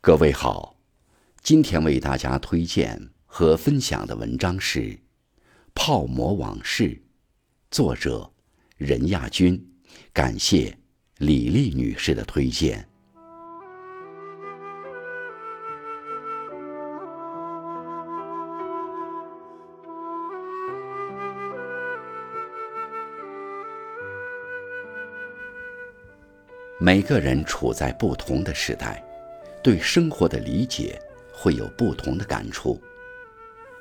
各位好，今天为大家推荐和分享的文章是《泡馍往事》，作者任亚军，感谢李丽女士的推荐。每个人处在不同的时代。对生活的理解会有不同的感触。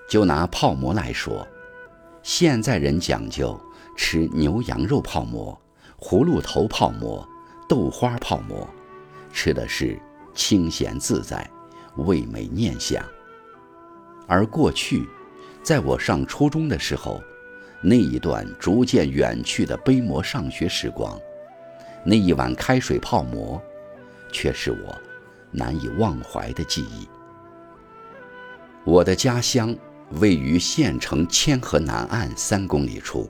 就拿泡馍来说，现在人讲究吃牛羊肉泡馍、葫芦头泡馍、豆花泡馍，吃的是清闲自在、味美念想。而过去，在我上初中的时候，那一段逐渐远去的杯馍上学时光，那一碗开水泡馍，却是我。难以忘怀的记忆。我的家乡位于县城千河南岸三公里处，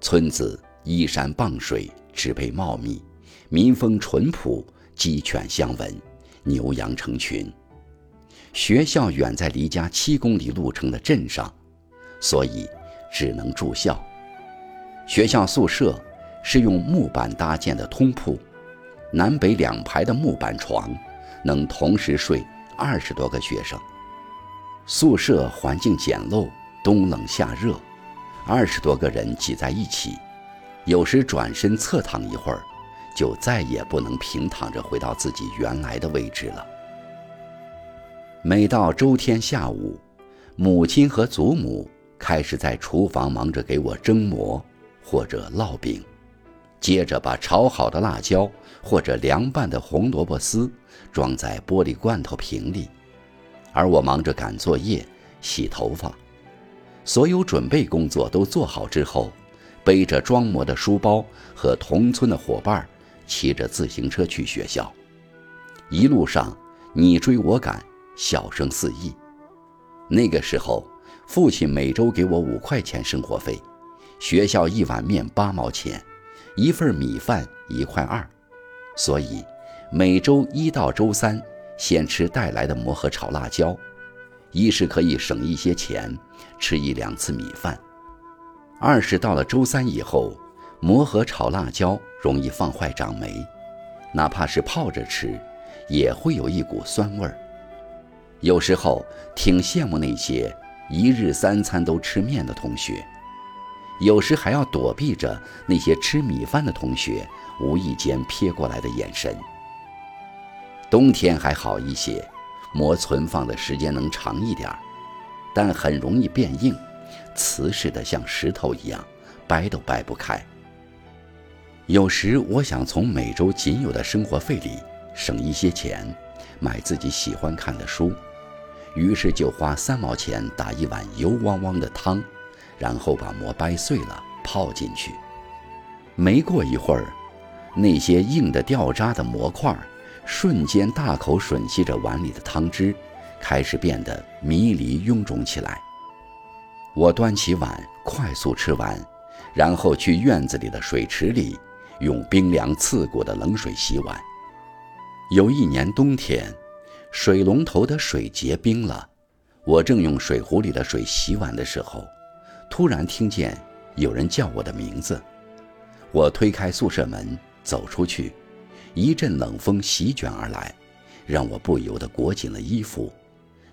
村子依山傍水，植被茂密，民风淳朴，鸡犬相闻，牛羊成群。学校远在离家七公里路程的镇上，所以只能住校。学校宿舍是用木板搭建的通铺，南北两排的木板床。能同时睡二十多个学生。宿舍环境简陋，冬冷夏热，二十多个人挤在一起，有时转身侧躺一会儿，就再也不能平躺着回到自己原来的位置了。每到周天下午，母亲和祖母开始在厨房忙着给我蒸馍或者烙饼。接着把炒好的辣椒或者凉拌的红萝卜丝装在玻璃罐头瓶里，而我忙着赶作业、洗头发。所有准备工作都做好之后，背着装馍的书包和同村的伙伴，骑着自行车去学校。一路上你追我赶，笑声四溢。那个时候，父亲每周给我五块钱生活费，学校一碗面八毛钱。一份米饭一块二，所以每周一到周三先吃带来的馍和炒辣椒，一是可以省一些钱，吃一两次米饭；二是到了周三以后，馍和炒辣椒容易放坏长霉，哪怕是泡着吃，也会有一股酸味儿。有时候挺羡慕那些一日三餐都吃面的同学。有时还要躲避着那些吃米饭的同学无意间瞥过来的眼神。冬天还好一些，馍存放的时间能长一点儿，但很容易变硬，瓷实的像石头一样，掰都掰不开。有时我想从每周仅有的生活费里省一些钱，买自己喜欢看的书，于是就花三毛钱打一碗油汪汪的汤。然后把馍掰碎了泡进去，没过一会儿，那些硬的掉渣的馍块瞬间大口吮吸着碗里的汤汁，开始变得迷离臃肿起来。我端起碗快速吃完，然后去院子里的水池里用冰凉刺骨的冷水洗碗。有一年冬天，水龙头的水结冰了，我正用水壶里的水洗碗的时候。突然听见有人叫我的名字，我推开宿舍门走出去，一阵冷风席卷而来，让我不由得裹紧了衣服。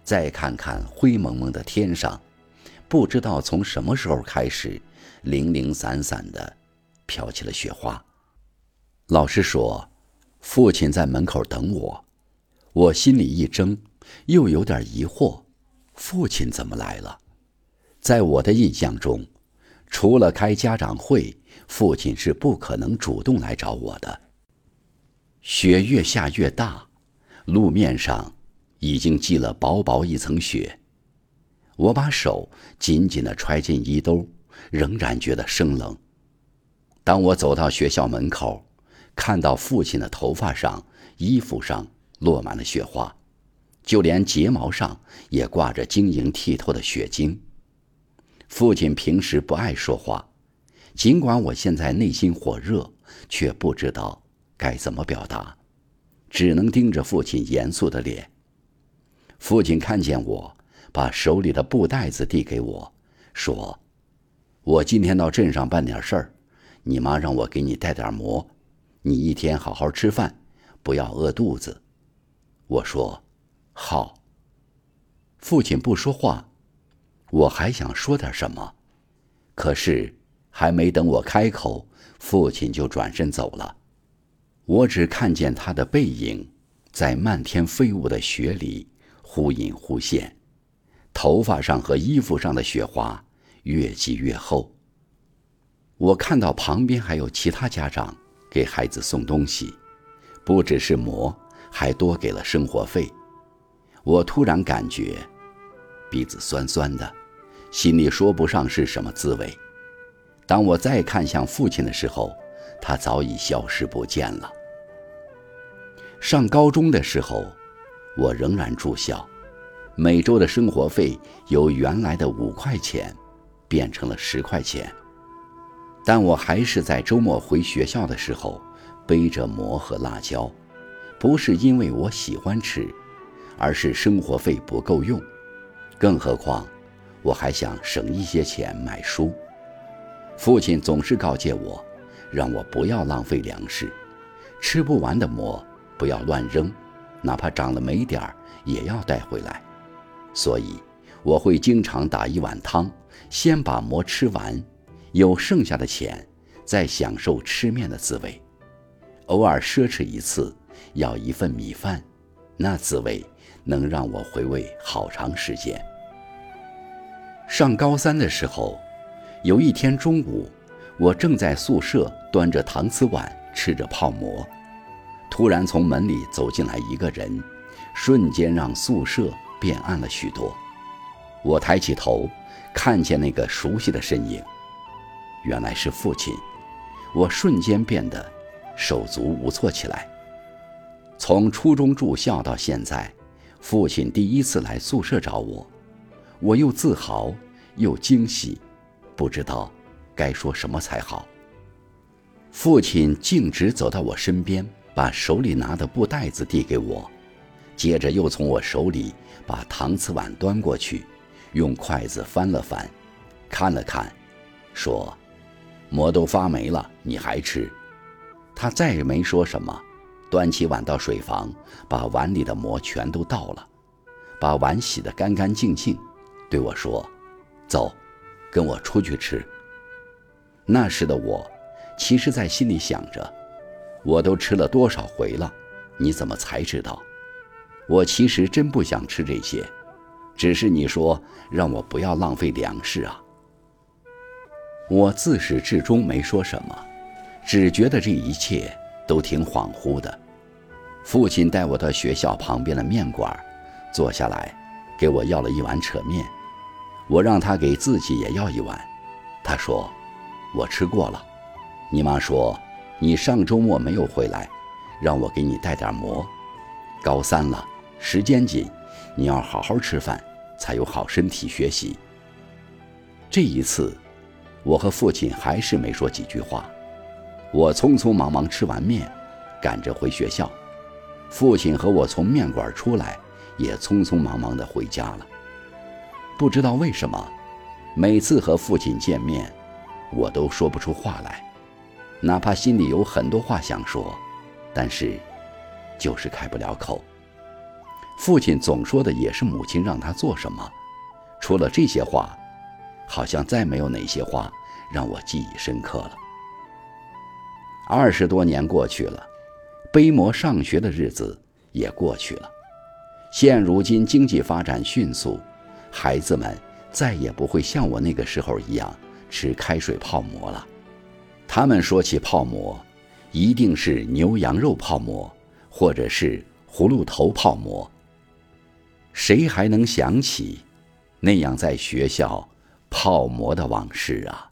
再看看灰蒙蒙的天上，不知道从什么时候开始，零零散散的飘起了雪花。老师说，父亲在门口等我，我心里一怔，又有点疑惑，父亲怎么来了？在我的印象中，除了开家长会，父亲是不可能主动来找我的。雪越下越大，路面上已经积了薄薄一层雪。我把手紧紧地揣进衣兜，仍然觉得生冷。当我走到学校门口，看到父亲的头发上、衣服上落满了雪花，就连睫毛上也挂着晶莹剔透的雪晶。父亲平时不爱说话，尽管我现在内心火热，却不知道该怎么表达。只能盯着父亲严肃的脸。父亲看见我，把手里的布袋子递给我，说：“我今天到镇上办点事儿，你妈让我给你带点馍，你一天好好吃饭，不要饿肚子。”我说：“好。”父亲不说话，我还想说点什么，可是还没等我开口，父亲就转身走了。我只看见他的背影，在漫天飞舞的雪里忽隐忽现，头发上和衣服上的雪花越积越厚。我看到旁边还有其他家长给孩子送东西，不只是馍，还多给了生活费。我突然感觉鼻子酸酸的，心里说不上是什么滋味。当我再看向父亲的时候，他早已消失不见了。上高中的时候，我仍然住校，每周的生活费由原来的五块钱变成了十块钱，但我还是在周末回学校的时候背着馍和辣椒，不是因为我喜欢吃。而是生活费不够用，更何况我还想省一些钱买书。父亲总是告诫我，让我不要浪费粮食，吃不完的馍不要乱扔，哪怕长了霉点儿也要带回来。所以我会经常打一碗汤，先把馍吃完，有剩下的钱再享受吃面的滋味。偶尔奢侈一次，要一份米饭，那滋味。能让我回味好长时间。上高三的时候，有一天中午，我正在宿舍端着搪瓷碗吃着泡馍，突然从门里走进来一个人，瞬间让宿舍变暗了许多。我抬起头，看见那个熟悉的身影，原来是父亲。我瞬间变得手足无措起来。从初中住校到现在。父亲第一次来宿舍找我，我又自豪又惊喜，不知道该说什么才好。父亲径直走到我身边，把手里拿的布袋子递给我，接着又从我手里把搪瓷碗端过去，用筷子翻了翻，看了看，说：“馍都发霉了，你还吃？”他再也没说什么。端起碗到水房，把碗里的馍全都倒了，把碗洗得干干净净，对我说：“走，跟我出去吃。”那时的我，其实在心里想着：我都吃了多少回了，你怎么才知道？我其实真不想吃这些，只是你说让我不要浪费粮食啊。我自始至终没说什么，只觉得这一切。都挺恍惚的。父亲带我到学校旁边的面馆，坐下来，给我要了一碗扯面。我让他给自己也要一碗。他说：“我吃过了。”你妈说：“你上周末没有回来，让我给你带点馍。高三了，时间紧，你要好好吃饭，才有好身体学习。”这一次，我和父亲还是没说几句话。我匆匆忙忙吃完面，赶着回学校。父亲和我从面馆出来，也匆匆忙忙地回家了。不知道为什么，每次和父亲见面，我都说不出话来，哪怕心里有很多话想说，但是就是开不了口。父亲总说的也是母亲让他做什么，除了这些话，好像再没有哪些话让我记忆深刻了。二十多年过去了，背馍上学的日子也过去了。现如今经济发展迅速，孩子们再也不会像我那个时候一样吃开水泡馍了。他们说起泡馍，一定是牛羊肉泡馍，或者是葫芦头泡馍。谁还能想起那样在学校泡馍的往事啊？